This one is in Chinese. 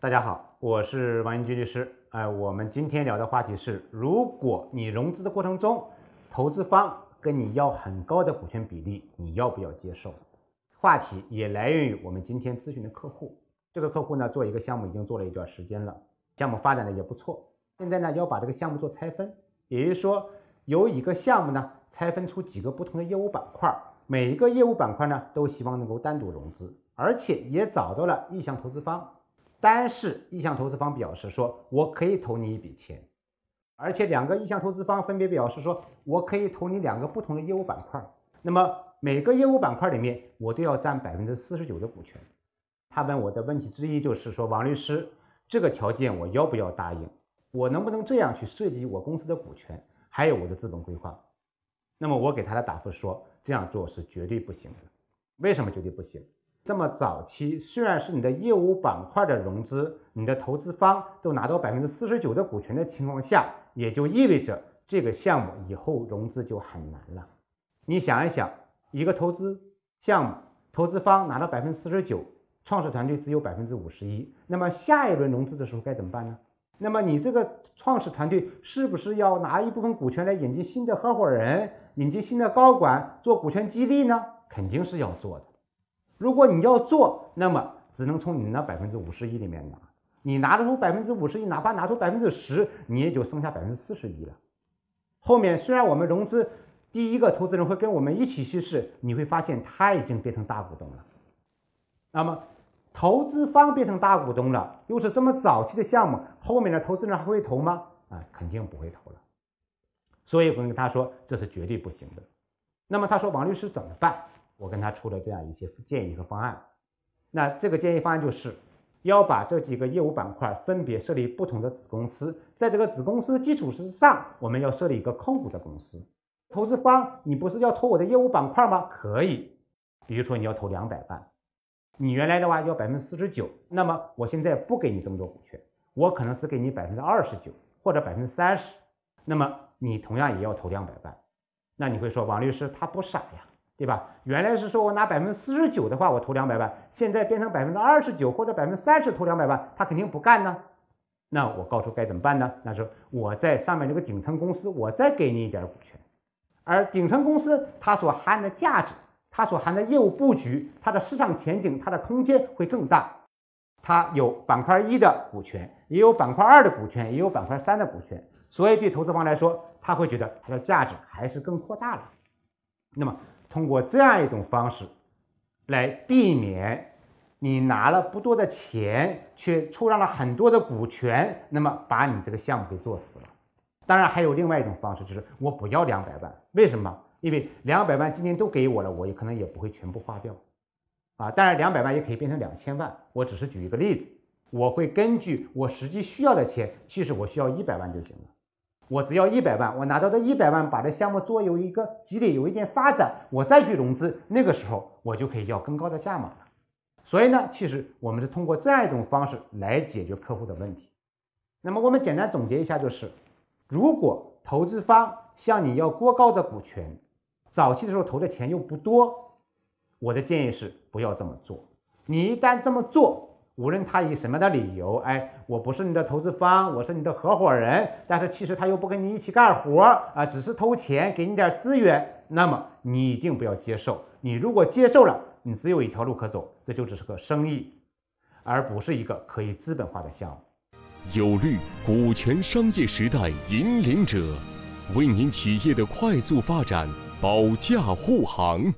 大家好，我是王英军律师。哎，我们今天聊的话题是：如果你融资的过程中，投资方跟你要很高的股权比例，你要不要接受？话题也来源于我们今天咨询的客户。这个客户呢，做一个项目已经做了一段时间了，项目发展的也不错。现在呢，要把这个项目做拆分，也就是说，有一个项目呢，拆分出几个不同的业务板块，每一个业务板块呢，都希望能够单独融资，而且也找到了意向投资方。但是意向投资方表示说，我可以投你一笔钱，而且两个意向投资方分别表示说，我可以投你两个不同的业务板块。那么每个业务板块里面，我都要占百分之四十九的股权。他问我的问题之一就是说，王律师，这个条件我要不要答应？我能不能这样去设计我公司的股权，还有我的资本规划？那么我给他的答复说，这样做是绝对不行的。为什么绝对不行？这么早期，虽然是你的业务板块的融资，你的投资方都拿到百分之四十九的股权的情况下，也就意味着这个项目以后融资就很难了。你想一想，一个投资项目，投资方拿到百分之四十九，创始团队只有百分之五十一，那么下一轮融资的时候该怎么办呢？那么你这个创始团队是不是要拿一部分股权来引进新的合伙人，引进新的高管做股权激励呢？肯定是要做的。如果你要做，那么只能从你那百分之五十一里面拿。你拿得出百分之五十一，哪怕拿出百分之十，你也就剩下百分之四十一了。后面虽然我们融资第一个投资人会跟我们一起稀释，你会发现他已经变成大股东了。那么。投资方变成大股东了，又是这么早期的项目，后面的投资人还会投吗？啊，肯定不会投了。所以我跟他说，这是绝对不行的。那么他说，王律师怎么办？我跟他出了这样一些建议和方案。那这个建议方案就是，要把这几个业务板块分别设立不同的子公司，在这个子公司基础之上，我们要设立一个控股的公司。投资方，你不是要投我的业务板块吗？可以，比如说你要投两百万。你原来的话要百分之四十九，那么我现在不给你这么多股权，我可能只给你百分之二十九或者百分之三十，那么你同样也要投两百万。那你会说王律师他不傻呀，对吧？原来是说我拿百分之四十九的话我投两百万，现在变成百分之二十九或者百分之三十投两百万，他肯定不干呢。那我告诉该怎么办呢？那是我在上面这个顶层公司，我再给你一点股权，而顶层公司它所含的价值。它所含的业务布局，它的市场前景，它的空间会更大。它有板块一的股权，也有板块二的股权，也有板块三的股权。所以对投资方来说，他会觉得它的价值还是更扩大了。那么通过这样一种方式，来避免你拿了不多的钱，却出让了很多的股权，那么把你这个项目给做死了。当然还有另外一种方式，就是我不要两百万，为什么？因为两百万今天都给我了，我也可能也不会全部花掉，啊，当然两百万也可以变成两千万。我只是举一个例子，我会根据我实际需要的钱，其实我需要一百万就行了，我只要一百万，我拿到的一百万，把这项目做有一个积累，有一点发展，我再去融资，那个时候我就可以要更高的价码了。所以呢，其实我们是通过这样一种方式来解决客户的问题。那么我们简单总结一下，就是如果投资方向你要过高的股权，早期的时候投的钱又不多，我的建议是不要这么做。你一旦这么做，无论他以什么的理由，哎，我不是你的投资方，我是你的合伙人，但是其实他又不跟你一起干活啊，只是投钱给你点资源，那么你一定不要接受。你如果接受了，你只有一条路可走，这就只是个生意，而不是一个可以资本化的项目。有律股权商业时代引领者，为您企业的快速发展。保驾护航。